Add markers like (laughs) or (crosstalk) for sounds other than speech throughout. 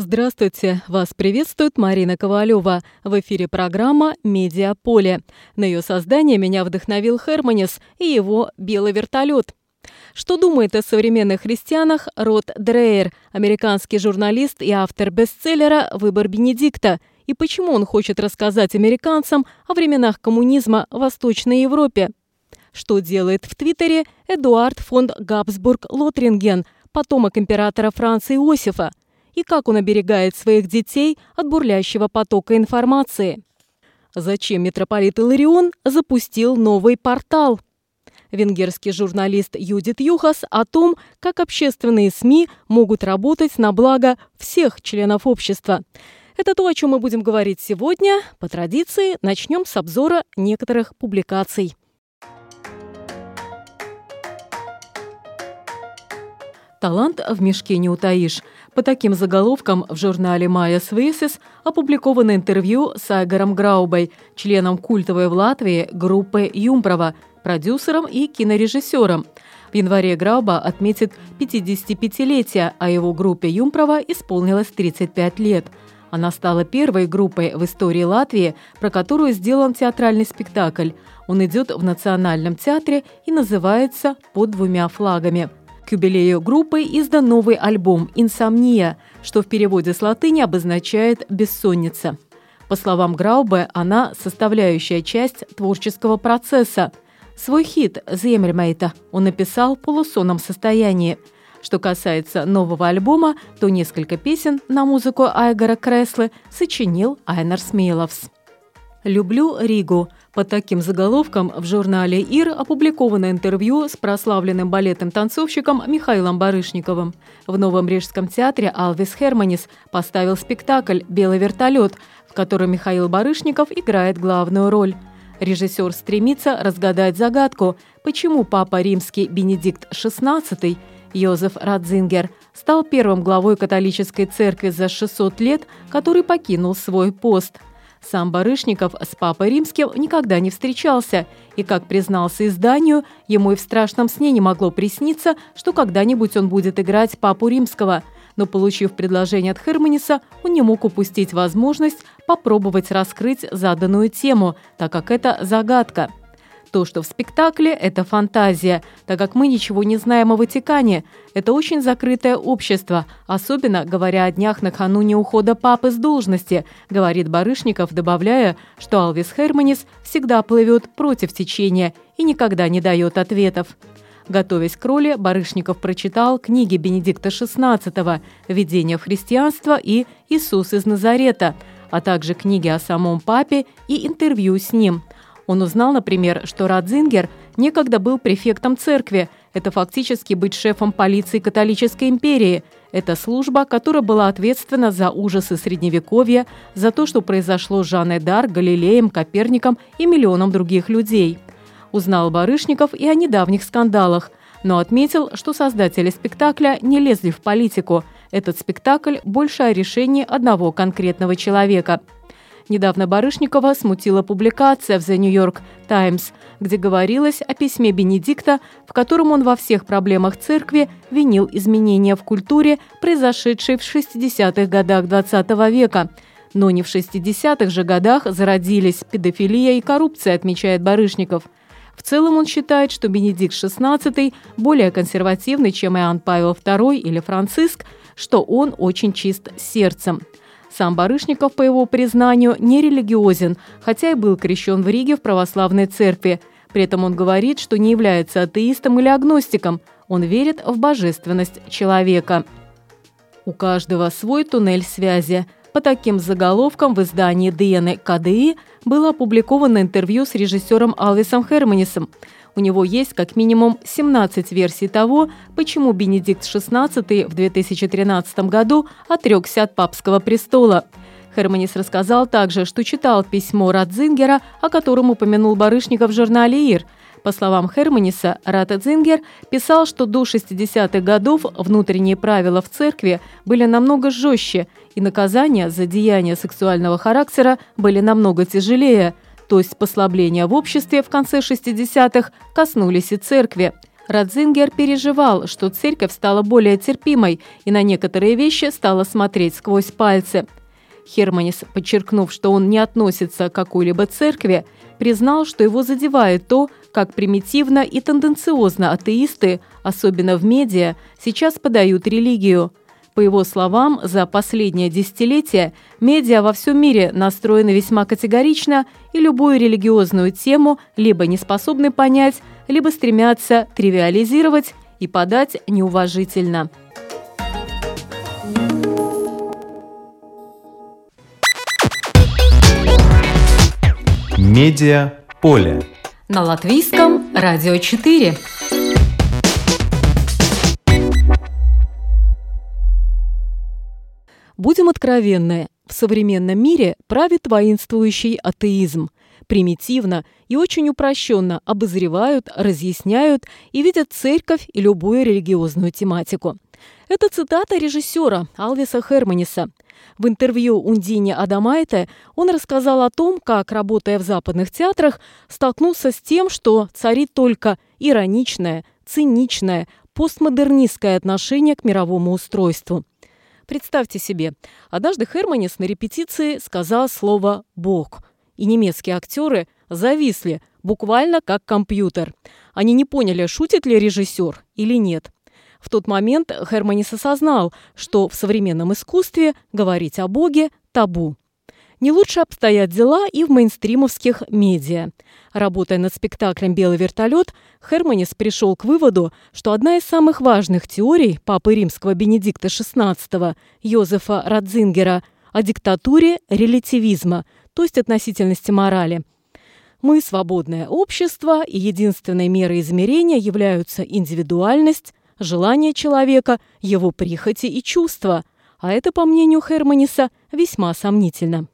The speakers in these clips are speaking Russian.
Здравствуйте! Вас приветствует Марина Ковалева. В эфире программа «Медиаполе». На ее создание меня вдохновил Херманис и его «Белый вертолет». Что думает о современных христианах Рот Дрейер, американский журналист и автор бестселлера «Выбор Бенедикта», и почему он хочет рассказать американцам о временах коммунизма в Восточной Европе? Что делает в Твиттере Эдуард фон Габсбург-Лотринген, потомок императора Франца Иосифа – и как он оберегает своих детей от бурлящего потока информации. Зачем митрополит Иларион запустил новый портал? Венгерский журналист Юдит Юхас о том, как общественные СМИ могут работать на благо всех членов общества. Это то, о чем мы будем говорить сегодня. По традиции начнем с обзора некоторых публикаций. Талант в мешке не утаишь. По таким заголовкам в журнале «Майя Свейсис» опубликовано интервью с Айгаром Граубой, членом культовой в Латвии группы «Юмпрова», продюсером и кинорежиссером. В январе Грауба отметит 55-летие, а его группе «Юмпрова» исполнилось 35 лет. Она стала первой группой в истории Латвии, про которую сделан театральный спектакль. Он идет в Национальном театре и называется «Под двумя флагами». К юбилею группы издан новый альбом «Инсомния», что в переводе с латыни обозначает «бессонница». По словам Граубе, она – составляющая часть творческого процесса. Свой хит «Земельмейта» он написал в полусонном состоянии. Что касается нового альбома, то несколько песен на музыку Айгора Креслы сочинил Айнар Смейловс. «Люблю Ригу» Под таким заголовком в журнале «Ир» опубликовано интервью с прославленным балетным танцовщиком Михаилом Барышниковым. В Новом Рижском театре Алвис Херманис поставил спектакль «Белый вертолет», в котором Михаил Барышников играет главную роль. Режиссер стремится разгадать загадку, почему папа римский Бенедикт XVI Йозеф Радзингер стал первым главой католической церкви за 600 лет, который покинул свой пост – сам Барышников с Папой Римским никогда не встречался, и, как признался изданию, ему и в страшном сне не могло присниться, что когда-нибудь он будет играть Папу Римского. Но, получив предложение от Херманиса, он не мог упустить возможность попробовать раскрыть заданную тему, так как это загадка – то, что в спектакле – это фантазия, так как мы ничего не знаем о Ватикане. Это очень закрытое общество, особенно говоря о днях накануне ухода папы с должности, говорит Барышников, добавляя, что Алвис Херманис всегда плывет против течения и никогда не дает ответов. Готовясь к роли, Барышников прочитал книги Бенедикта XVI «Введение в христианство» и «Иисус из Назарета», а также книги о самом папе и интервью с ним – он узнал, например, что Радзингер некогда был префектом церкви. Это фактически быть шефом полиции католической империи. Это служба, которая была ответственна за ужасы Средневековья, за то, что произошло с Жанной Дар, Галилеем, Коперником и миллионом других людей. Узнал Барышников и о недавних скандалах, но отметил, что создатели спектакля не лезли в политику. Этот спектакль больше о решении одного конкретного человека – Недавно Барышникова смутила публикация в The New York Times, где говорилось о письме Бенедикта, в котором он во всех проблемах церкви винил изменения в культуре, произошедшие в 60-х годах XX -го века. Но не в 60-х же годах зародились педофилия и коррупция, отмечает Барышников. В целом он считает, что Бенедикт XVI более консервативный, чем Иоанн Павел II или Франциск, что он очень чист сердцем – сам Барышников, по его признанию, не религиозен, хотя и был крещен в Риге в православной церкви. При этом он говорит, что не является атеистом или агностиком. Он верит в божественность человека. У каждого свой туннель связи. По таким заголовкам в издании ДН КДИ было опубликовано интервью с режиссером Алвисом Херманисом – у него есть как минимум 17 версий того, почему Бенедикт XVI в 2013 году отрекся от папского престола. Херманис рассказал также, что читал письмо Радзингера, о котором упомянул Барышников в журнале «Ир», по словам Херманиса, Рата Дзингер писал, что до 60-х годов внутренние правила в церкви были намного жестче, и наказания за деяния сексуального характера были намного тяжелее, то есть послабления в обществе в конце 60-х коснулись и церкви. Радзингер переживал, что церковь стала более терпимой и на некоторые вещи стала смотреть сквозь пальцы. Херманис, подчеркнув, что он не относится к какой-либо церкви, признал, что его задевает то, как примитивно и тенденциозно атеисты, особенно в медиа, сейчас подают религию. По его словам, за последнее десятилетие медиа во всем мире настроены весьма категорично и любую религиозную тему либо не способны понять, либо стремятся тривиализировать и подать неуважительно. Медиа поле. На латвийском радио 4. Будем откровенны, в современном мире правит воинствующий атеизм. Примитивно и очень упрощенно обозревают, разъясняют и видят церковь и любую религиозную тематику. Это цитата режиссера Алвиса Херманиса – в интервью Ундине Адамайте он рассказал о том, как, работая в западных театрах, столкнулся с тем, что царит только ироничное, циничное, постмодернистское отношение к мировому устройству. Представьте себе, однажды Херманис на репетиции сказал слово «бог», и немецкие актеры зависли, буквально как компьютер. Они не поняли, шутит ли режиссер или нет – в тот момент Херманис осознал, что в современном искусстве говорить о Боге – табу. Не лучше обстоят дела и в мейнстримовских медиа. Работая над спектаклем «Белый вертолет», Херманис пришел к выводу, что одна из самых важных теорий Папы Римского Бенедикта XVI Йозефа Радзингера о диктатуре релятивизма, то есть относительности морали. Мы – свободное общество, и единственной мерой измерения являются индивидуальность, желания человека, его прихоти и чувства, а это, по мнению Херманиса, весьма сомнительно.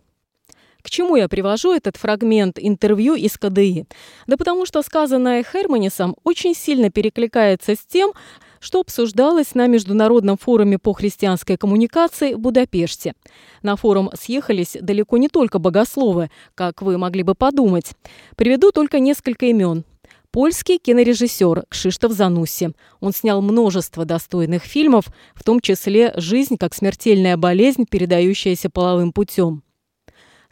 К чему я привожу этот фрагмент интервью из КДИ? Да потому что сказанное Херманисом очень сильно перекликается с тем, что обсуждалось на Международном форуме по христианской коммуникации в Будапеште. На форум съехались далеко не только богословы, как вы могли бы подумать. Приведу только несколько имен. Польский кинорежиссер Кшиштоф Занусси. Он снял множество достойных фильмов, в том числе «Жизнь как смертельная болезнь, передающаяся половым путем».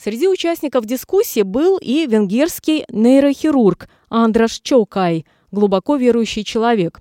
Среди участников дискуссии был и венгерский нейрохирург Андраш Чокай, глубоко верующий человек.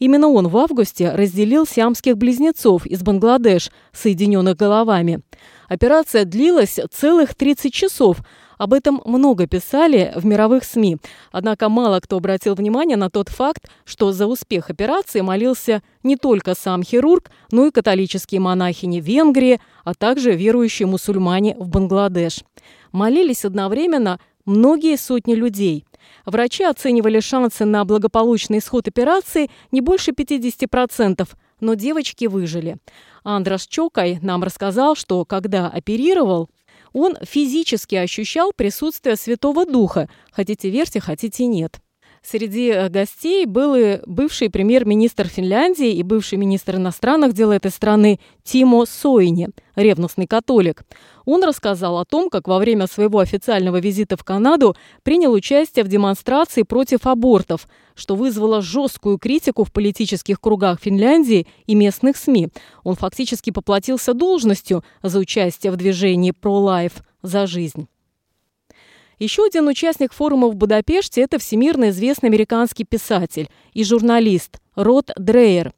Именно он в августе разделил сиамских близнецов из Бангладеш, соединенных головами. Операция длилась целых 30 часов, об этом много писали в мировых СМИ. Однако мало кто обратил внимание на тот факт, что за успех операции молился не только сам хирург, но и католические монахини Венгрии, а также верующие мусульмане в Бангладеш. Молились одновременно многие сотни людей. Врачи оценивали шансы на благополучный исход операции не больше 50%, но девочки выжили. Андрас Чокай нам рассказал, что когда оперировал, он физически ощущал присутствие Святого Духа, хотите верьте, хотите нет. Среди э, гостей был и бывший премьер-министр Финляндии и бывший министр иностранных дел этой страны Тимо Сойни, ревностный католик. Он рассказал о том, как во время своего официального визита в Канаду принял участие в демонстрации против абортов, что вызвало жесткую критику в политических кругах Финляндии и местных СМИ. Он фактически поплатился должностью за участие в движении «Pro-Life» за жизнь. Еще один участник форума в Будапеште – это всемирно известный американский писатель и журналист Рот Дрейер.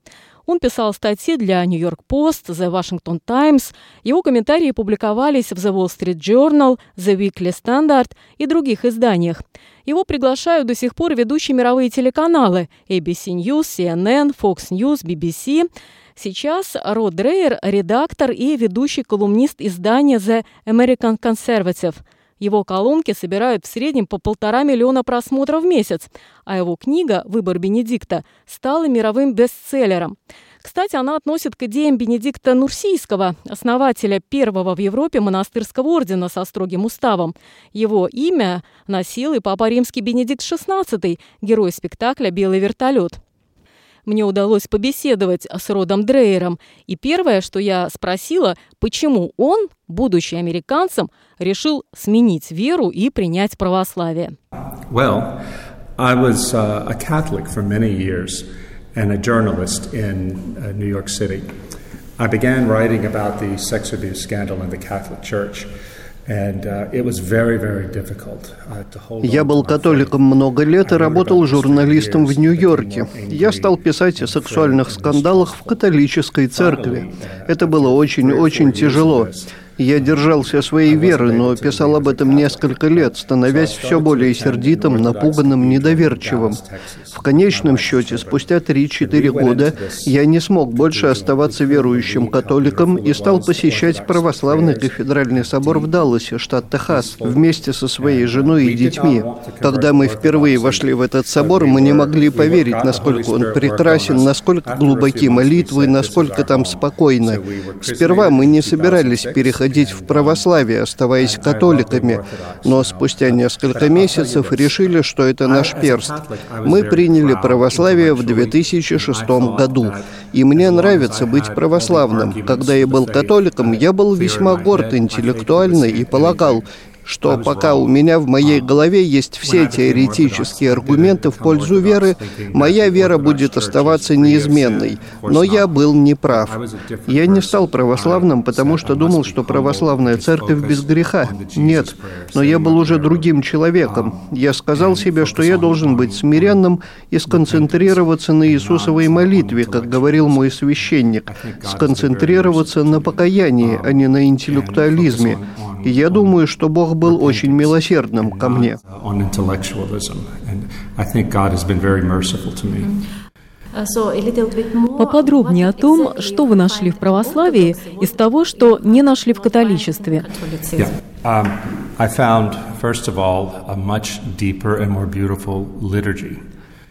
Он писал статьи для New York Post, The Washington Times. Его комментарии публиковались в The Wall Street Journal, The Weekly Standard и других изданиях. Его приглашают до сих пор ведущие мировые телеканалы ABC News, CNN, Fox News, BBC. Сейчас Род Дрейер – редактор и ведущий колумнист издания The American Conservative – его колонки собирают в среднем по полтора миллиона просмотров в месяц, а его книга «Выбор Бенедикта» стала мировым бестселлером. Кстати, она относит к идеям Бенедикта Нурсийского, основателя первого в Европе монастырского ордена со строгим уставом. Его имя носил и папа римский Бенедикт XVI, герой спектакля «Белый вертолет». Мне удалось побеседовать с Родом Дрейером, и первое, что я спросила, почему он, будучи американцем, решил сменить веру и принять православие. Well, I was uh, a Catholic for many years and a journalist in uh, New York City. I began writing about the sex abuse scandal in the Catholic Church. Uh, Я был католиком много лет и работал журналистом в Нью-Йорке. Я стал писать о сексуальных скандалах в католической церкви. Uh, Это было очень-очень тяжело. Я держался своей веры, но писал об этом несколько лет, становясь все более сердитым, напуганным, недоверчивым. В конечном счете, спустя 3-4 года я не смог больше оставаться верующим католиком и стал посещать православный кафедральный собор в Далласе, штат Техас, вместе со своей женой и детьми. Когда мы впервые вошли в этот собор, мы не могли поверить, насколько он прекрасен, насколько глубоки молитвы, насколько там спокойно. Сперва мы не собирались переходить переходить в православие, оставаясь католиками, но спустя несколько месяцев решили, что это наш перст. Мы приняли православие в 2006 году, и мне нравится быть православным. Когда я был католиком, я был весьма горд интеллектуально и полагал, что пока у меня в моей голове есть все теоретические аргументы в пользу веры, моя вера будет оставаться неизменной. Но я был неправ. Я не стал православным, потому что думал, что православная церковь без греха. Нет. Но я был уже другим человеком. Я сказал себе, что я должен быть смиренным и сконцентрироваться на Иисусовой молитве, как говорил мой священник. Сконцентрироваться на покаянии, а не на интеллектуализме. И я думаю, что Бог был очень милосердным ко мне. Поподробнее о том, что вы нашли в православии из того, что не нашли в католичестве. Um, I found, first of all, a much deeper and more beautiful liturgy.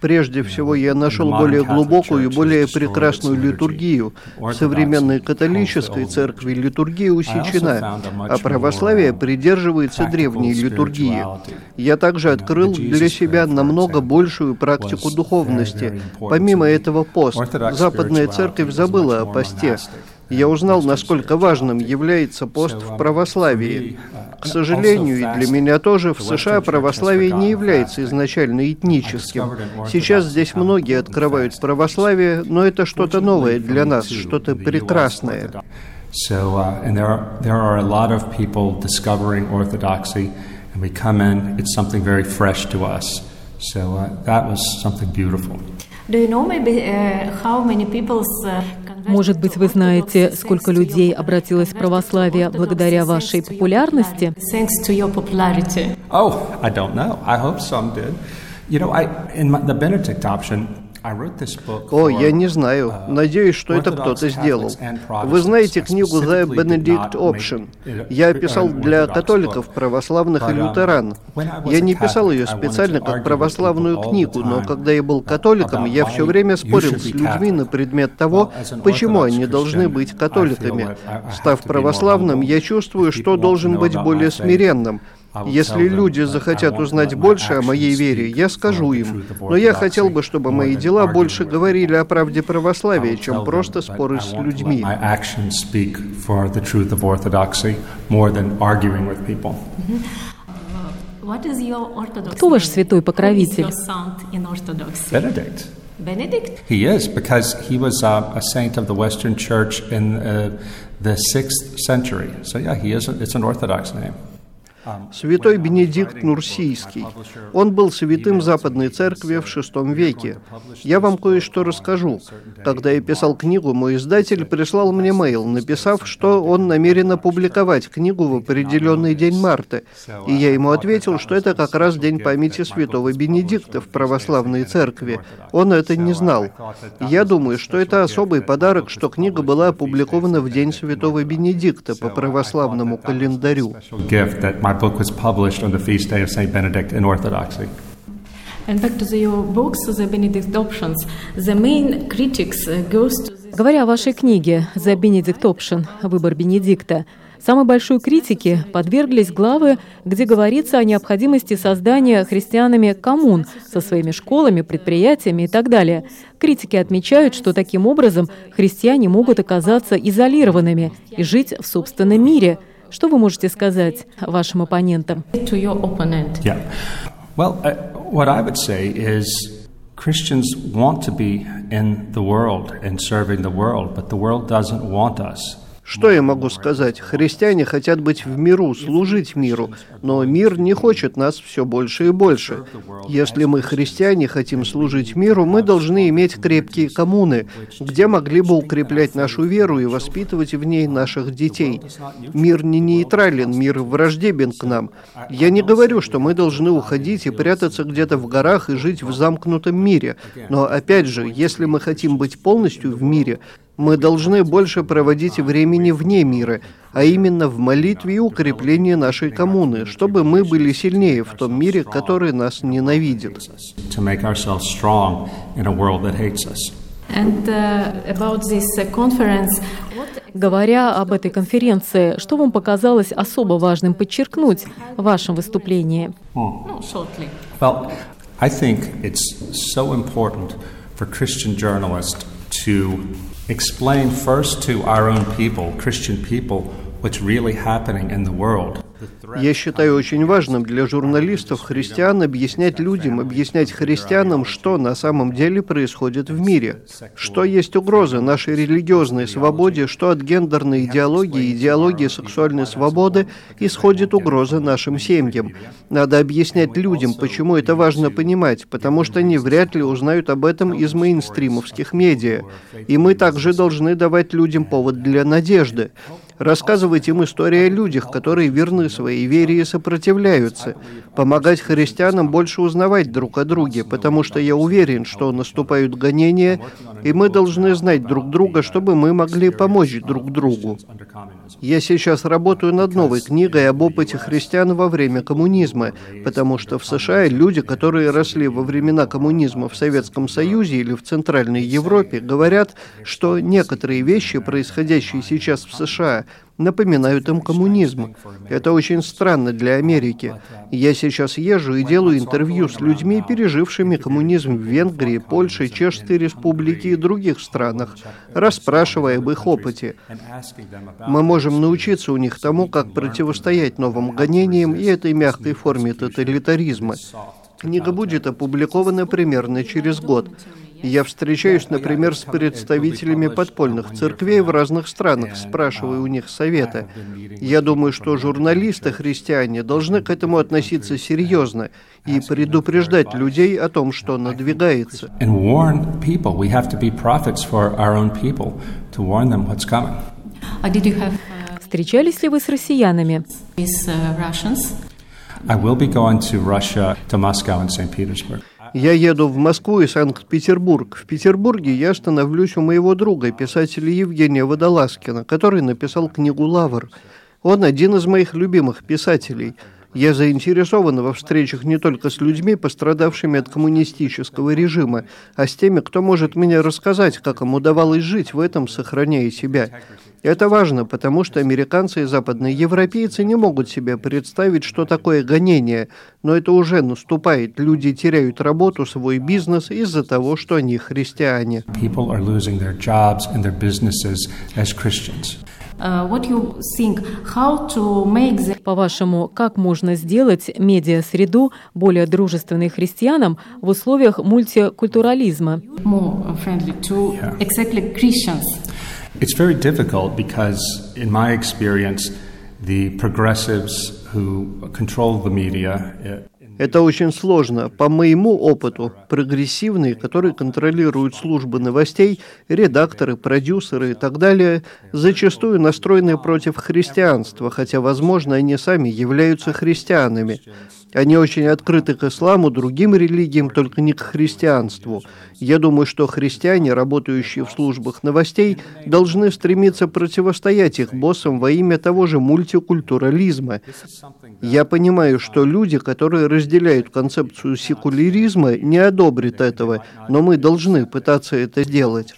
Прежде всего, я нашел более глубокую и более прекрасную литургию. В современной католической церкви литургия усечена, а православие придерживается древней литургии. Я также открыл для себя намного большую практику духовности. Помимо этого пост. Западная церковь забыла о посте я узнал, насколько важным является пост в православии. К сожалению, и для меня тоже, в США православие не является изначально этническим. Сейчас здесь многие открывают православие, но это что-то новое для нас, что-то прекрасное. So, uh, and there are, there are a lot of people discovering orthodoxy, and we come in, it's something very fresh to us. So uh, that was something beautiful. Do you know maybe uh, how many people's uh, может быть, вы знаете, сколько людей обратилось в православие благодаря вашей популярности? Oh, I don't know. I hope some did. You know, I in my, the Benedict option, о, я не знаю. Надеюсь, что это кто-то сделал. Вы знаете книгу «The Benedict Option»? Я писал для католиков, православных и лютеран. Я не писал ее специально как православную книгу, но когда я был католиком, я все время спорил с людьми на предмет того, почему они должны быть католиками. Став православным, я чувствую, что должен быть более смиренным – если люди захотят узнать больше о моей вере, я скажу им. Но я хотел бы, чтобы мои дела больше говорили о правде православия, чем просто споры с людьми. Кто ваш святой покровитель? Benedict. Benedict? He is, because he was uh, a saint of the Western Church in uh, the 6th century. So yeah, he is, a, it's an Orthodox name. Святой Бенедикт Нурсийский. Он был святым Западной Церкви в VI веке. Я вам кое-что расскажу. Когда я писал книгу, мой издатель прислал мне мейл, написав, что он намерен опубликовать книгу в определенный день марта. И я ему ответил, что это как раз день памяти святого Бенедикта в православной церкви. Он это не знал. Я думаю, что это особый подарок, что книга была опубликована в день святого Бенедикта по православному календарю my book was published on the feast day of St. Benedict in Orthodoxy. And back to the, your books, the Benedict options, the main critics uh, goes to Говоря о вашей книге «The Benedict Option. Выбор Бенедикта», Самой большой критике подверглись главы, где говорится о необходимости создания христианами коммун со своими школами, предприятиями и так далее. Критики отмечают, что таким образом христиане могут оказаться изолированными и жить в собственном мире. Что вы можете сказать вашим оппонентам? Yeah. Well, uh, what I would say is Christians want to be in the world and serving the world, but the world doesn't want us. Что я могу сказать? Христиане хотят быть в миру, служить миру, но мир не хочет нас все больше и больше. Если мы, христиане, хотим служить миру, мы должны иметь крепкие коммуны, где могли бы укреплять нашу веру и воспитывать в ней наших детей. Мир не нейтрален, мир враждебен к нам. Я не говорю, что мы должны уходить и прятаться где-то в горах и жить в замкнутом мире. Но опять же, если мы хотим быть полностью в мире, мы должны больше проводить времени вне мира, а именно в молитве и укреплении нашей коммуны, чтобы мы были сильнее в том мире, который нас ненавидит. And, uh, about this conference, Говоря об этой конференции, что вам показалось особо важным подчеркнуть в вашем выступлении? Well, I think it's so important for Christian journalists to explain first to our own people, Christian people, what's really happening in the world. Я считаю очень важным для журналистов, христиан, объяснять людям, объяснять христианам, что на самом деле происходит в мире, что есть угрозы нашей религиозной свободе, что от гендерной идеологии, идеологии сексуальной свободы исходит угроза нашим семьям. Надо объяснять людям, почему это важно понимать, потому что они вряд ли узнают об этом из мейнстримовских медиа. И мы также должны давать людям повод для надежды рассказывать им истории о людях, которые верны своей вере и сопротивляются, помогать христианам больше узнавать друг о друге, потому что я уверен, что наступают гонения, и мы должны знать друг друга, чтобы мы могли помочь друг другу. Я сейчас работаю над новой книгой об опыте христиан во время коммунизма, потому что в США люди, которые росли во времена коммунизма в Советском Союзе или в Центральной Европе, говорят, что некоторые вещи, происходящие сейчас в США, напоминают им коммунизм. Это очень странно для Америки. Я сейчас езжу и делаю интервью с людьми, пережившими коммунизм в Венгрии, Польше, Чешской Республике и других странах, расспрашивая об их опыте. Мы можем научиться у них тому, как противостоять новым гонениям и этой мягкой форме тоталитаризма. Книга будет опубликована примерно через год. Я встречаюсь, например, с представителями подпольных церквей в разных странах, спрашиваю у них совета. Я думаю, что журналисты-христиане должны к этому относиться серьезно и предупреждать людей о том, что надвигается. Встречались ли вы с россиянами? I will be going to Russia, to Moscow and St. Petersburg. Я еду в Москву и Санкт-Петербург. В Петербурге я остановлюсь у моего друга, писателя Евгения Водолазкина, который написал книгу «Лавр». Он один из моих любимых писателей. Я заинтересован во встречах не только с людьми, пострадавшими от коммунистического режима, а с теми, кто может мне рассказать, как им удавалось жить в этом, сохраняя себя. Это важно, потому что американцы и западные европейцы не могут себе представить, что такое гонение, но это уже наступает. Люди теряют работу, свой бизнес из-за того, что они христиане. По-вашему, как можно сделать медиа-среду более дружественной христианам в условиях мультикультурализма? More It's very difficult because, in my experience, the progressives who control the media Это очень сложно. По моему опыту, прогрессивные, которые контролируют службы новостей, редакторы, продюсеры и так далее, зачастую настроены против христианства, хотя, возможно, они сами являются христианами. Они очень открыты к исламу, другим религиям, только не к христианству. Я думаю, что христиане, работающие в службах новостей, должны стремиться противостоять их боссам во имя того же мультикультурализма. Я понимаю, что люди, которые разделяют концепцию секуляризма, не одобрит этого, но мы должны пытаться это сделать.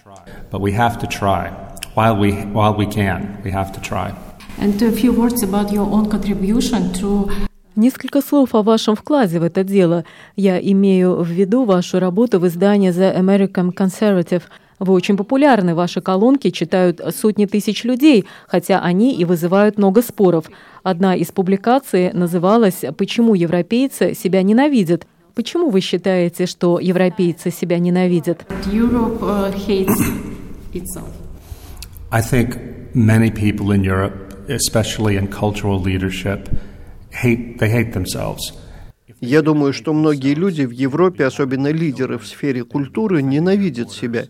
But we have to try. While we, while we can, we have to try. And a few words about your own contribution to Несколько слов о вашем вкладе в это дело. Я имею в виду вашу работу в издании The American Conservative. Вы очень популярны, ваши колонки читают сотни тысяч людей, хотя они и вызывают много споров. Одна из публикаций называлась «Почему европейцы себя ненавидят?». Почему вы считаете, что европейцы себя ненавидят? Itself. I think many people in Europe, especially in cultural leadership, hate, they hate themselves. Я думаю, что многие люди в Европе, особенно лидеры в сфере культуры, ненавидят себя.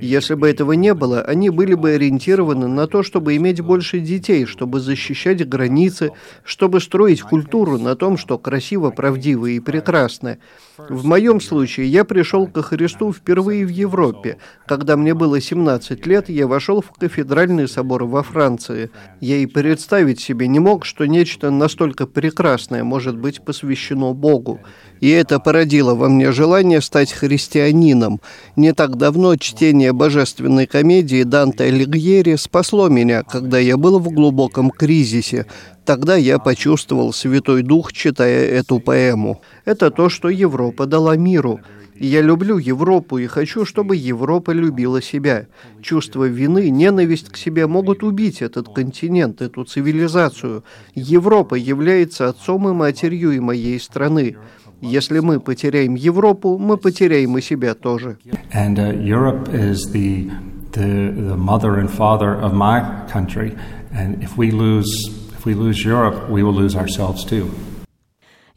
Если бы этого не было, они были бы ориентированы на то, чтобы иметь больше детей, чтобы защищать границы, чтобы строить культуру на том, что красиво, правдиво и прекрасно. В моем случае я пришел ко Христу впервые в Европе. Когда мне было 17 лет, я вошел в кафедральный собор во Франции. Я и представить себе не мог, что нечто настолько прекрасное может быть посвящено Богу. И это породило во мне желание стать христианином. Не так давно чтение божественной комедии Данте Алигьери спасло меня, когда я был в глубоком кризисе. Тогда я почувствовал Святой Дух, читая эту поэму. Это то, что Европа дала миру. Я люблю Европу и хочу, чтобы Европа любила себя. Чувство вины, ненависть к себе могут убить этот континент, эту цивилизацию. Европа является отцом и матерью и моей страны. Если мы потеряем Европу, мы потеряем и себя тоже. And uh, Europe is the, the, the mother and father of my country. And if we lose, if we lose Europe, we will lose ourselves too.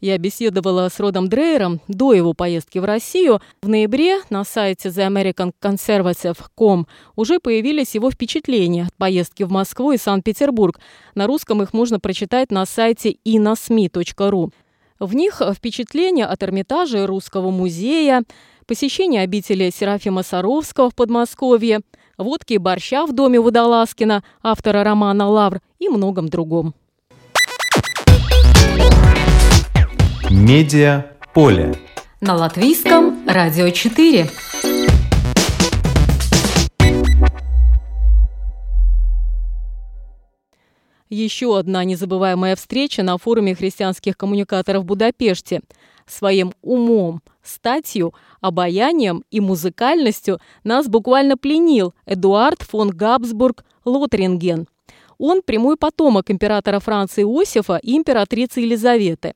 Я беседовала с Родом Дрейером до его поездки в Россию. В ноябре на сайте TheAmericanConservative.com уже появились его впечатления от поездки в Москву и Санкт-Петербург. На русском их можно прочитать на сайте inasmi.ru. В них впечатления от Эрмитажа и Русского музея, посещение обители Серафима Саровского в Подмосковье, водки и борща в доме Водолазкина, автора романа «Лавр» и многом другом. Медиа поле. На латвийском радио 4. Еще одна незабываемая встреча на форуме христианских коммуникаторов в Будапеште. Своим умом, статью, обаянием и музыкальностью нас буквально пленил Эдуард фон Габсбург Лотринген. Он прямой потомок императора Франции Иосифа и императрицы Елизаветы.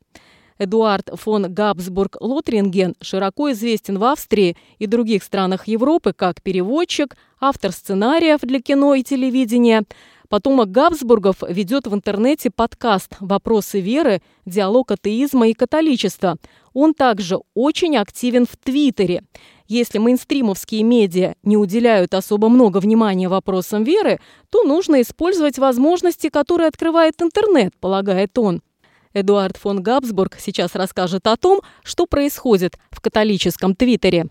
Эдуард фон Габсбург Лотринген широко известен в Австрии и других странах Европы как переводчик, автор сценариев для кино и телевидения – Потомок Габсбургов ведет в интернете подкаст «Вопросы веры. Диалог атеизма и католичества». Он также очень активен в Твиттере. Если мейнстримовские медиа не уделяют особо много внимания вопросам веры, то нужно использовать возможности, которые открывает интернет, полагает он. Эдуард фон Габсбург сейчас расскажет о том, что происходит в католическом Твиттере.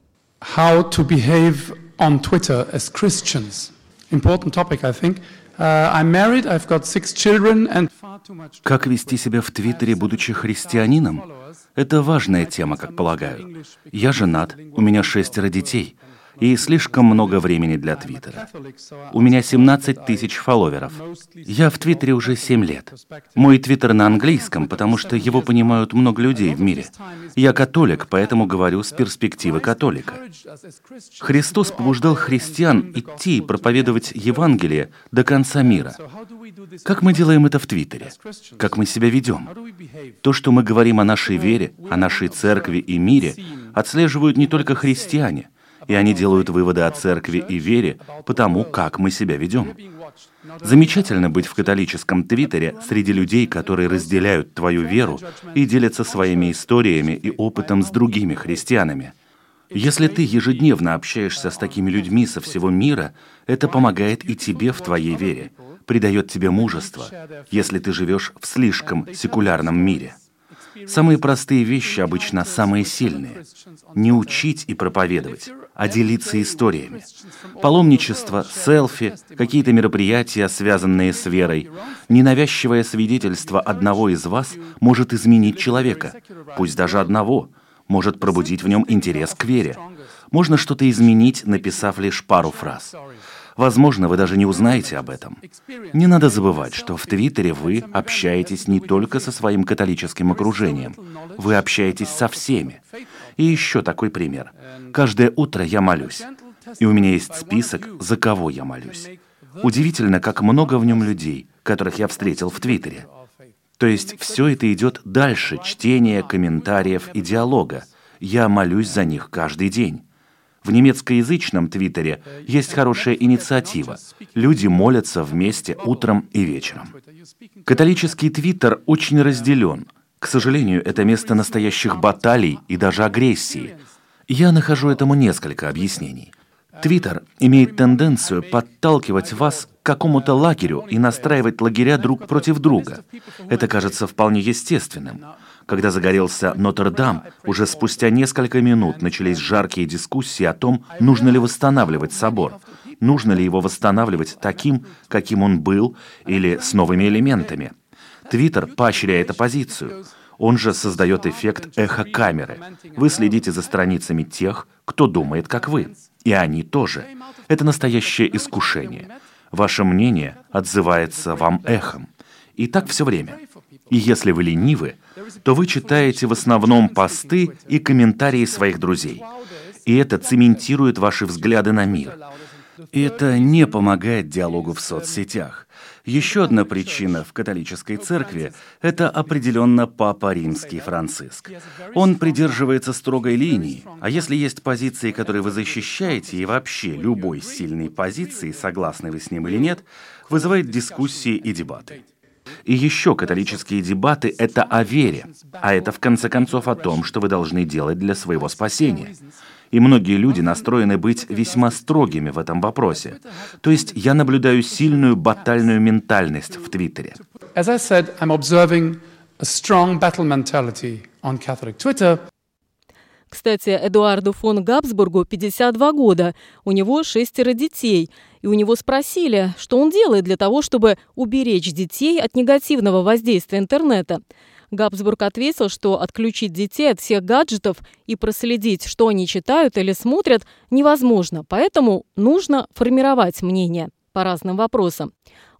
How to behave on Twitter as Christians. Important topic, I think. Как вести себя в Твиттере, будучи христианином? Это важная тема, как полагаю. Я женат, у меня шестеро детей и слишком много времени для Твиттера. У меня 17 тысяч фолловеров. Я в Твиттере уже 7 лет. Мой Твиттер на английском, потому что его понимают много людей в мире. Я католик, поэтому говорю с перспективы католика. Христос побуждал христиан идти и проповедовать Евангелие до конца мира. Как мы делаем это в Твиттере? Как мы себя ведем? То, что мы говорим о нашей вере, о нашей церкви и мире, отслеживают не только христиане – и они делают выводы о церкви и вере по тому, как мы себя ведем. Замечательно быть в католическом твиттере среди людей, которые разделяют твою веру и делятся своими историями и опытом с другими христианами. Если ты ежедневно общаешься с такими людьми со всего мира, это помогает и тебе в твоей вере, придает тебе мужество, если ты живешь в слишком секулярном мире. Самые простые вещи обычно самые сильные. Не учить и проповедовать, а делиться историями. Паломничество, селфи, какие-то мероприятия, связанные с верой. Ненавязчивое свидетельство одного из вас может изменить человека, пусть даже одного, может пробудить в нем интерес к вере. Можно что-то изменить, написав лишь пару фраз. Возможно, вы даже не узнаете об этом. Не надо забывать, что в Твиттере вы общаетесь не только со своим католическим окружением, вы общаетесь со всеми. И еще такой пример. Каждое утро я молюсь. И у меня есть список, за кого я молюсь. Удивительно, как много в нем людей, которых я встретил в Твиттере. То есть все это идет дальше чтения, комментариев и диалога. Я молюсь за них каждый день. В немецкоязычном Твиттере есть хорошая инициатива. Люди молятся вместе утром и вечером. Католический Твиттер очень разделен. К сожалению, это место настоящих баталий и даже агрессии. Я нахожу этому несколько объяснений. Твиттер имеет тенденцию подталкивать вас к какому-то лагерю и настраивать лагеря друг против друга. Это кажется вполне естественным. Когда загорелся Нотр-Дам, уже спустя несколько минут начались жаркие дискуссии о том, нужно ли восстанавливать собор, нужно ли его восстанавливать таким, каким он был, или с новыми элементами. Твиттер поощряет оппозицию. Он же создает эффект эхо-камеры. Вы следите за страницами тех, кто думает, как вы. И они тоже. Это настоящее искушение. Ваше мнение отзывается вам эхом. И так все время. И если вы ленивы, то вы читаете в основном посты и комментарии своих друзей. И это цементирует ваши взгляды на мир. И это не помогает диалогу в соцсетях. Еще одна причина в католической церкви – это определенно Папа Римский Франциск. Он придерживается строгой линии, а если есть позиции, которые вы защищаете, и вообще любой сильной позиции, согласны вы с ним или нет, вызывает дискуссии и дебаты. И еще католические дебаты — это о вере, а это в конце концов о том, что вы должны делать для своего спасения. И многие люди настроены быть весьма строгими в этом вопросе. То есть я наблюдаю сильную батальную ментальность в Твиттере. As I said, I'm observing a strong battle mentality on Catholic. Кстати, Эдуарду фон Габсбургу 52 года, у него шестеро детей, и у него спросили, что он делает для того, чтобы уберечь детей от негативного воздействия интернета. Габсбург ответил, что отключить детей от всех гаджетов и проследить, что они читают или смотрят, невозможно, поэтому нужно формировать мнение по разным вопросам.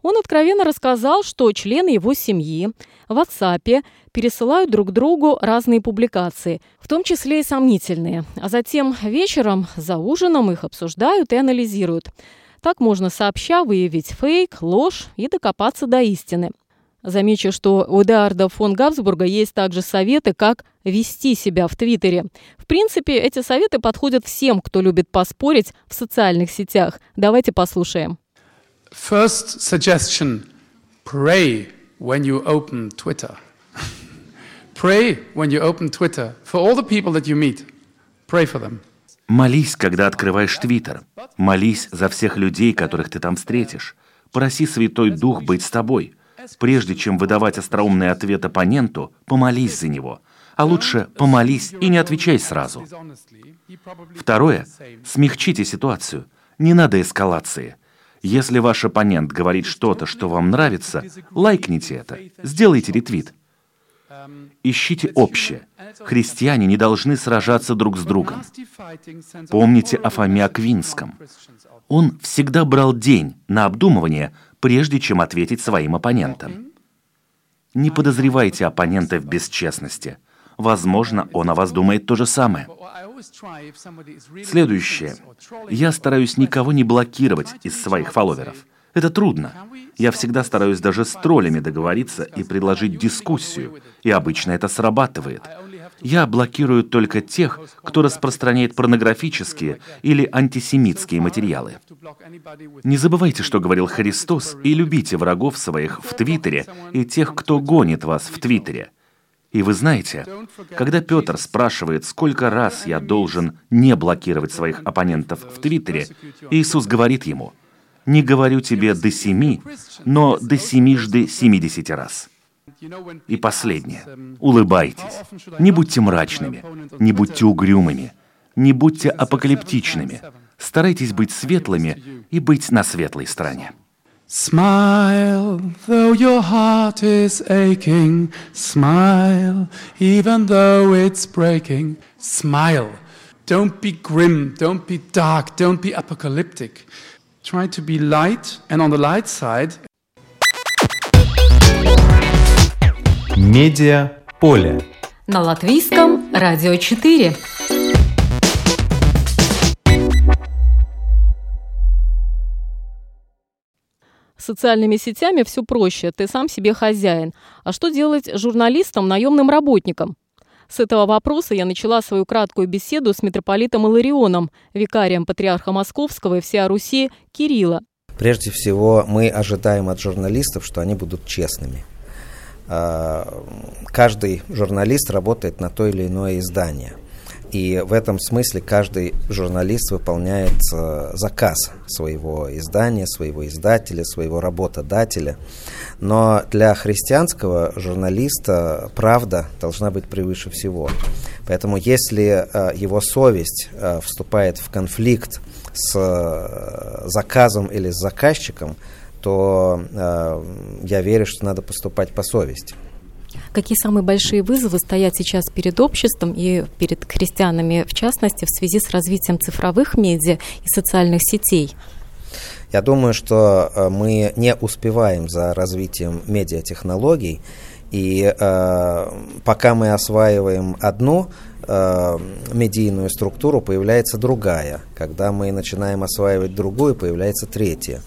Он откровенно рассказал, что члены его семьи в WhatsApp пересылают друг другу разные публикации, в том числе и сомнительные, а затем вечером за ужином их обсуждают и анализируют. Так можно сообща выявить фейк, ложь и докопаться до истины. Замечу, что у Эдуарда фон Габсбурга есть также советы, как вести себя в Твиттере. В принципе, эти советы подходят всем, кто любит поспорить в социальных сетях. Давайте послушаем. First suggestion – pray when you open Twitter. (laughs) pray when you open Twitter for all the people that you meet. Pray for them. Молись, когда открываешь Твиттер. Молись за всех людей, которых ты там встретишь. Проси Святой Дух быть с тобой. Прежде чем выдавать остроумный ответ оппоненту, помолись за него. А лучше помолись и не отвечай сразу. Второе. Смягчите ситуацию. Не надо эскалации. Если ваш оппонент говорит что-то, что вам нравится, лайкните это, сделайте ретвит. Ищите общее. Христиане не должны сражаться друг с другом. Помните о Фоме Аквинском. Он всегда брал день на обдумывание, прежде чем ответить своим оппонентам. Не подозревайте оппонента в бесчестности. Возможно, он о вас думает то же самое. Следующее. Я стараюсь никого не блокировать из своих фолловеров. Это трудно. Я всегда стараюсь даже с троллями договориться и предложить дискуссию, и обычно это срабатывает. Я блокирую только тех, кто распространяет порнографические или антисемитские материалы. Не забывайте, что говорил Христос, и любите врагов своих в Твиттере и тех, кто гонит вас в Твиттере. И вы знаете, когда Петр спрашивает, сколько раз я должен не блокировать своих оппонентов в Твиттере, Иисус говорит ему – не говорю тебе до семи, но до семижды семидесяти раз. И последнее. Улыбайтесь. Не будьте мрачными, не будьте угрюмыми. Не будьте апокалиптичными. Старайтесь быть светлыми и быть на светлой стороне. Smile, though your heart is aching. Smile, even though it's breaking. Smile. Don't be grim, don't be dark, don't be apocalyptic. Try to be light, and on the light side. Медиа поле. На латвийском радио 4. Социальными сетями все проще, ты сам себе хозяин. А что делать журналистам, наемным работникам? С этого вопроса я начала свою краткую беседу с митрополитом Иларионом, викарием патриарха Московского и всея Руси Кирилла. Прежде всего, мы ожидаем от журналистов, что они будут честными. А, каждый журналист работает на то или иное издание – и в этом смысле каждый журналист выполняет э, заказ своего издания, своего издателя, своего работодателя. Но для христианского журналиста правда должна быть превыше всего. Поэтому если э, его совесть э, вступает в конфликт с заказом или с заказчиком, то я верю, что надо поступать по совести. Какие самые большие вызовы стоят сейчас перед обществом и перед христианами, в частности, в связи с развитием цифровых медиа и социальных сетей? Я думаю, что э, мы не успеваем за развитием медиатехнологий, и э, пока мы осваиваем одну э, медийную структуру, появляется другая. Когда мы начинаем осваивать другую, появляется третья.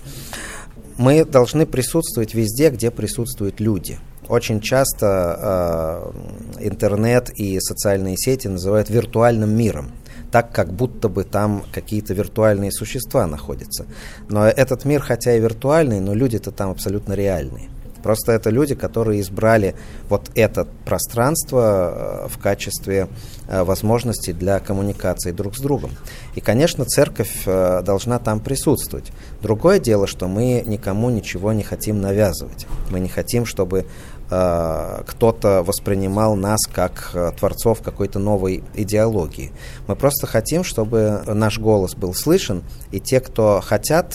Мы должны присутствовать везде, где присутствуют люди – очень часто э, интернет и социальные сети называют виртуальным миром так, как будто бы там какие-то виртуальные существа находятся. Но этот мир, хотя и виртуальный, но люди-то там абсолютно реальные. Просто это люди, которые избрали вот это пространство э, в качестве э, возможности для коммуникации друг с другом. И, конечно, церковь должна там присутствовать. Другое дело, что мы никому ничего не хотим навязывать. Мы не хотим, чтобы кто-то воспринимал нас как творцов какой-то новой идеологии. Мы просто хотим, чтобы наш голос был слышен, и те, кто хотят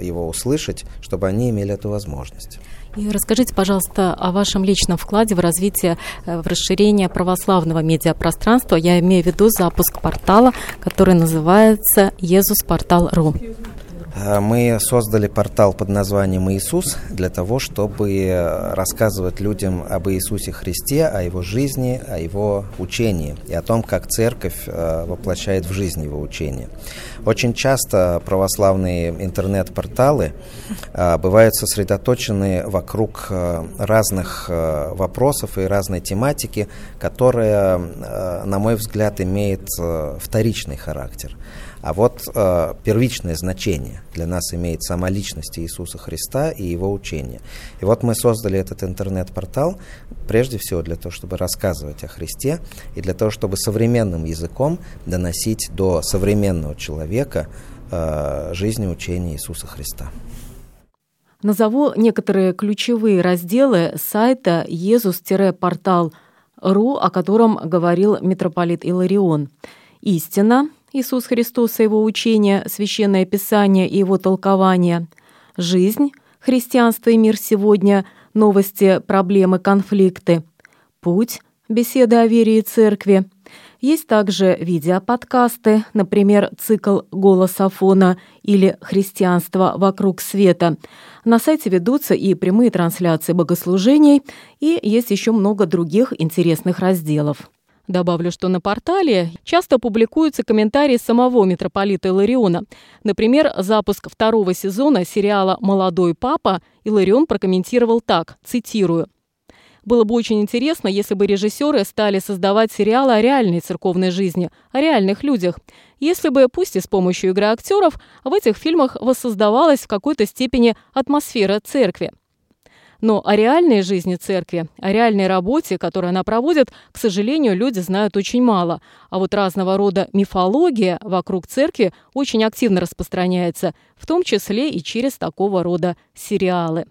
его услышать, чтобы они имели эту возможность. И расскажите, пожалуйста, о вашем личном вкладе в развитие, э, в расширение православного медиапространства. Я имею в виду запуск портала, который называется «Езус-портал.ру». Э, мы создали портал под названием «Иисус» для того, чтобы рассказывать людям об Иисусе Христе, о Его жизни, о Его учении и о том, как Церковь э, воплощает в жизнь Его учение. Очень часто православные интернет-порталы э, бывают сосредоточены вокруг разных вопросов и разной тематики, которая, на мой взгляд, имеет вторичный характер. А вот э, первичное значение для нас имеет сама личность Иисуса Христа и его учение. И вот мы создали этот интернет-портал прежде всего для того, чтобы рассказывать о Христе и для того, чтобы современным языком доносить до современного человека э, жизнь и учение Иисуса Христа. Назову некоторые ключевые разделы сайта «Езус-портал.ру», о котором говорил митрополит Иларион. Истина, Иисус Христос и его учение, Священное Писание и его толкование, жизнь, христианство и мир сегодня, новости, проблемы, конфликты, путь, беседы о вере и церкви. Есть также видеоподкасты, например, цикл «Голос Афона» или «Христианство вокруг света». На сайте ведутся и прямые трансляции богослужений, и есть еще много других интересных разделов. Добавлю, что на портале часто публикуются комментарии самого митрополита Илариона. Например, запуск второго сезона сериала «Молодой папа» Иларион прокомментировал так, цитирую. Было бы очень интересно, если бы режиссеры стали создавать сериалы о реальной церковной жизни, о реальных людях. Если бы, пусть и с помощью игры актеров, в этих фильмах воссоздавалась в какой-то степени атмосфера церкви. Но о реальной жизни церкви, о реальной работе, которую она проводит, к сожалению, люди знают очень мало. А вот разного рода мифология вокруг церкви очень активно распространяется, в том числе и через такого рода сериалы.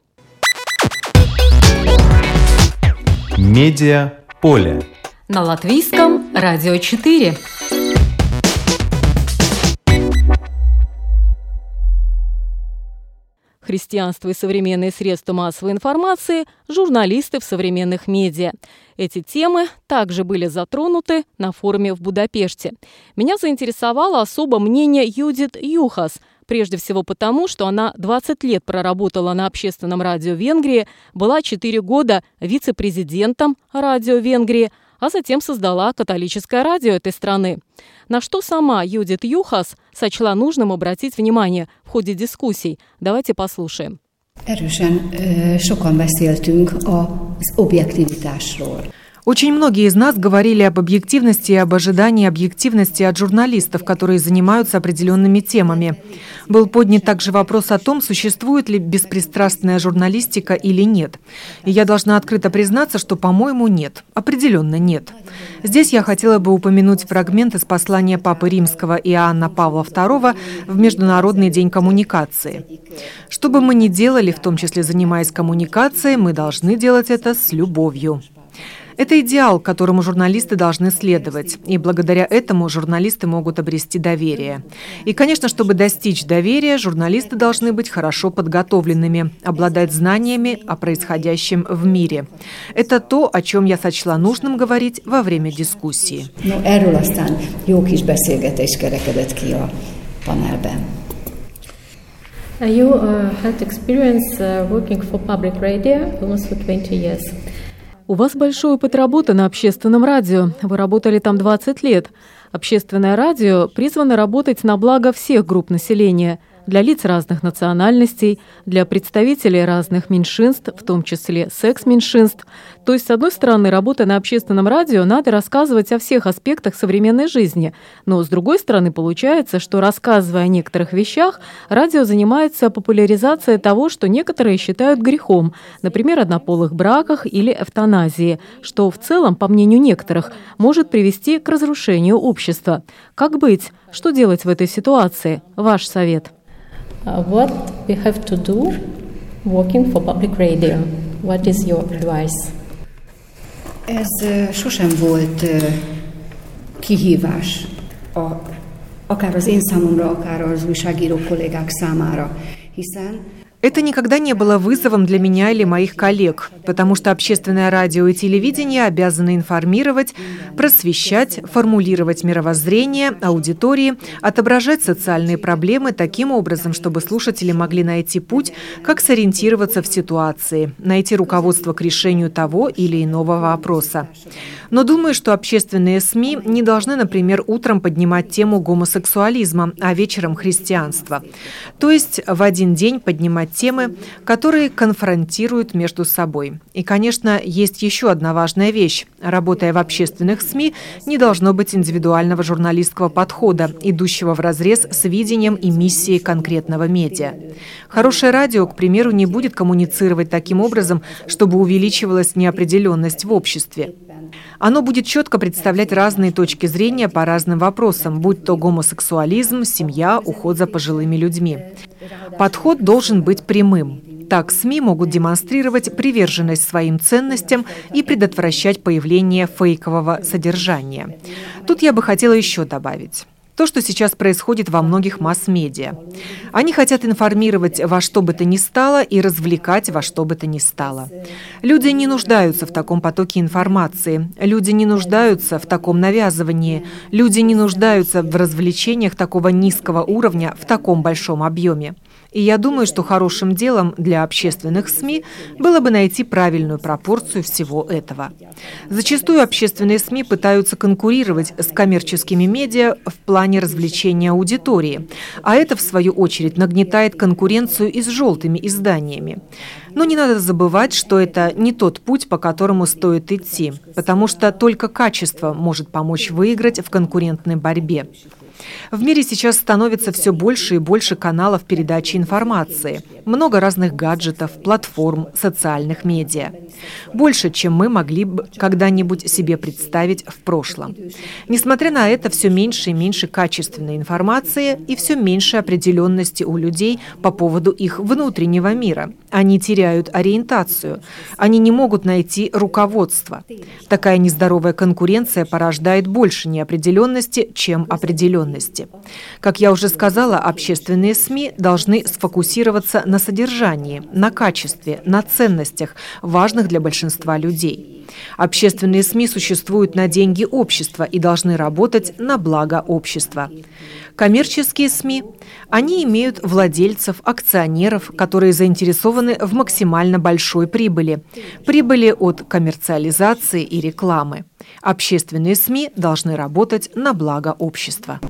Медиа поле. На латвийском радио 4. Христианство и современные средства массовой информации, журналисты в современных медиа. Эти темы также были затронуты на форуме в Будапеште. Меня заинтересовало особо мнение Юдит Юхас – Прежде всего потому, что она 20 лет проработала на общественном радио Венгрии, была 4 года вице-президентом радио Венгрии, а затем создала католическое радио этой страны. На что сама Юдит Юхас сочла нужным обратить внимание в ходе дискуссий. Давайте послушаем. Erősen sokan beszéltünk az objektivitásról. Очень многие из нас говорили об объективности и об ожидании объективности от журналистов, которые занимаются определенными темами. Был поднят также вопрос о том, существует ли беспристрастная журналистика или нет. И я должна открыто признаться, что, по-моему, нет. Определенно нет. Здесь я хотела бы упомянуть фрагмент из послания Папы Римского Иоанна Павла II в Международный день коммуникации. Что бы мы ни делали, в том числе занимаясь коммуникацией, мы должны делать это с любовью. Это идеал, которому журналисты должны следовать, и благодаря этому журналисты могут обрести доверие. И, конечно, чтобы достичь доверия, журналисты должны быть хорошо подготовленными, обладать знаниями о происходящем в мире. Это то, о чем я сочла нужным говорить во время дискуссии. Panelben. You uh, had experience uh, working for public radio almost for 20 years. У вас большой опыт работы на общественном радио. Вы работали там 20 лет. Общественное радио призвано работать на благо всех групп населения – для лиц разных национальностей, для представителей разных меньшинств, в том числе секс-меньшинств. То есть, с одной стороны, работая на общественном радио, надо рассказывать о всех аспектах современной жизни, но с другой стороны, получается, что рассказывая о некоторых вещах, радио занимается популяризацией того, что некоторые считают грехом, например, однополых браках или эвтаназии, что в целом, по мнению некоторых, может привести к разрушению общества. Как быть? Что делать в этой ситуации? Ваш совет. Uh, what we have to do working for public radio? What is your advice? Ez sosem volt kihívás, a, akár az én számomra, akár az újságíró kollégák számára, hiszen Это никогда не было вызовом для меня или моих коллег, потому что общественное радио и телевидение обязаны информировать, просвещать, формулировать мировоззрение аудитории, отображать социальные проблемы таким образом, чтобы слушатели могли найти путь, как сориентироваться в ситуации, найти руководство к решению того или иного вопроса. Но думаю, что общественные СМИ не должны, например, утром поднимать тему гомосексуализма, а вечером христианства. То есть в один день поднимать темы, которые конфронтируют между собой. И, конечно, есть еще одна важная вещь. Работая в общественных СМИ, не должно быть индивидуального журналистского подхода, идущего в разрез с видением и миссией конкретного медиа. Хорошее радио, к примеру, не будет коммуницировать таким образом, чтобы увеличивалась неопределенность в обществе. Оно будет четко представлять разные точки зрения по разным вопросам, будь то гомосексуализм, семья, уход за пожилыми людьми. Подход должен быть прямым. Так СМИ могут демонстрировать приверженность своим ценностям и предотвращать появление фейкового содержания. Тут я бы хотела еще добавить. То, что сейчас происходит во многих масс-медиа. Они хотят информировать во что бы то ни стало и развлекать во что бы то ни стало. Люди не нуждаются в таком потоке информации. Люди не нуждаются в таком навязывании. Люди не нуждаются в развлечениях такого низкого уровня в таком большом объеме. И я думаю, что хорошим делом для общественных СМИ было бы найти правильную пропорцию всего этого. Зачастую общественные СМИ пытаются конкурировать с коммерческими медиа в плане развлечения аудитории, а это, в свою очередь, нагнетает конкуренцию и с желтыми изданиями. Но не надо забывать, что это не тот путь, по которому стоит идти, потому что только качество может помочь выиграть в конкурентной борьбе. В мире сейчас становится все больше и больше каналов передачи информации, много разных гаджетов, платформ, социальных медиа. Больше, чем мы могли бы когда-нибудь себе представить в прошлом. Несмотря на это, все меньше и меньше качественной информации и все меньше определенности у людей по поводу их внутреннего мира. Они теряют ориентацию. Они не могут найти руководство. Такая нездоровая конкуренция порождает больше неопределенности, чем определенности. Как я уже сказала, общественные СМИ должны сфокусироваться на содержании, на качестве, на ценностях, важных для большинства людей. Общественные СМИ существуют на деньги общества и должны работать на благо общества. Коммерческие СМИ, они имеют владельцев, акционеров, которые заинтересованы в максимально большой прибыли, прибыли от коммерциализации и рекламы. Общественные СМИ должны работать на благо общества.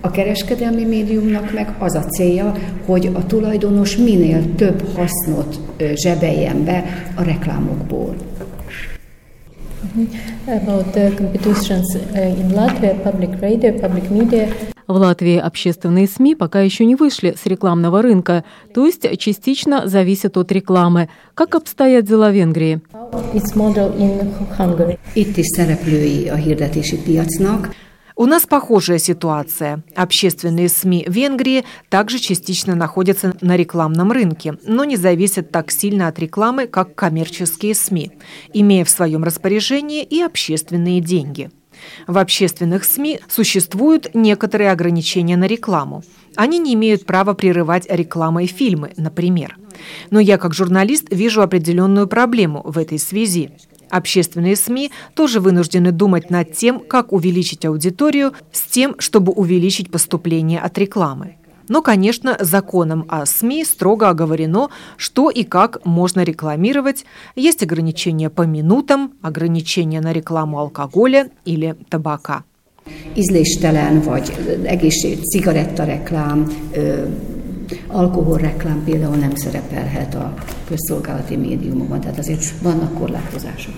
A kereskedelmi médiumnak meg az a célja, hogy a tulajdonos minél több hasznot zsebeljen be a reklámokból. About the competitions in Latvia, public radio, public media. В Латвии общественные СМИ пока еще не вышли с рекламного рынка, то есть частично зависят от рекламы. Как обстоят дела в Венгрии? У нас похожая ситуация. Общественные СМИ Венгрии также частично находятся на рекламном рынке, но не зависят так сильно от рекламы, как коммерческие СМИ, имея в своем распоряжении и общественные деньги. В общественных СМИ существуют некоторые ограничения на рекламу. Они не имеют права прерывать рекламой фильмы, например. Но я как журналист вижу определенную проблему в этой связи. Общественные СМИ тоже вынуждены думать над тем, как увеличить аудиторию с тем, чтобы увеличить поступление от рекламы. Но, конечно, законом о СМИ строго оговорено, что и как можно рекламировать. Есть ограничения по минутам, ограничения на рекламу алкоголя или табака. Ízléstelen vagy egészség, cigarettareklám, alkoholreklám például nem szerepelhet a közszolgálati médiumokban, tehát azért vannak korlátozások.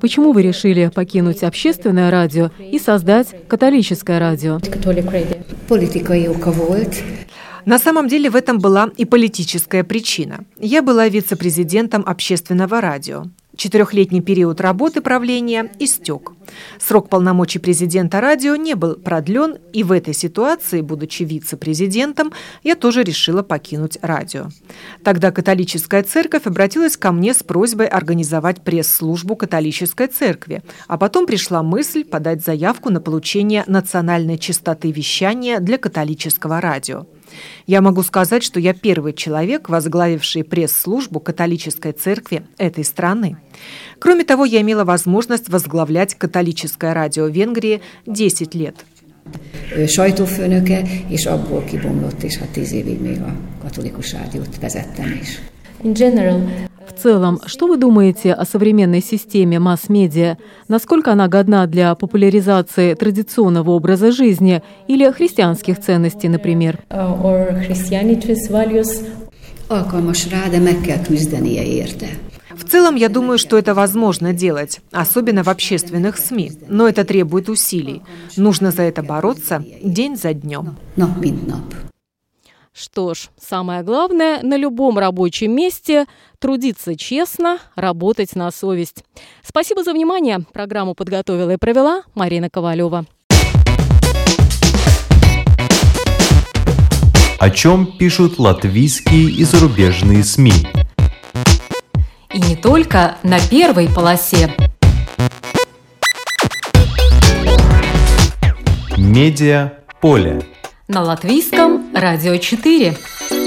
Почему вы решили покинуть общественное радио и создать католическое радио? На самом деле в этом была и политическая причина. Я была вице-президентом общественного радио. Четырехлетний период работы правления истек. Срок полномочий президента радио не был продлен, и в этой ситуации, будучи вице-президентом, я тоже решила покинуть радио. Тогда католическая церковь обратилась ко мне с просьбой организовать пресс-службу католической церкви, а потом пришла мысль подать заявку на получение национальной частоты вещания для католического радио. Я могу сказать, что я первый человек, возглавивший пресс-службу католической церкви этой страны. Кроме того, я имела возможность возглавлять католическое радио Венгрии 10 лет. sajtófőnöke, és abból kibomlott, és hát tíz évig még a katolikus rádiót vezettem is. In general, в целом, что вы думаете о современной системе масс-медиа? Насколько она годна для популяризации традиционного образа жизни или христианских ценностей, например? В целом, я думаю, что это возможно делать, особенно в общественных СМИ, но это требует усилий. Нужно за это бороться день за днем. Что ж, самое главное на любом рабочем месте – трудиться честно, работать на совесть. Спасибо за внимание. Программу подготовила и провела Марина Ковалева. О чем пишут латвийские и зарубежные СМИ? И не только на первой полосе. Медиа поле на латвийском Радио 4.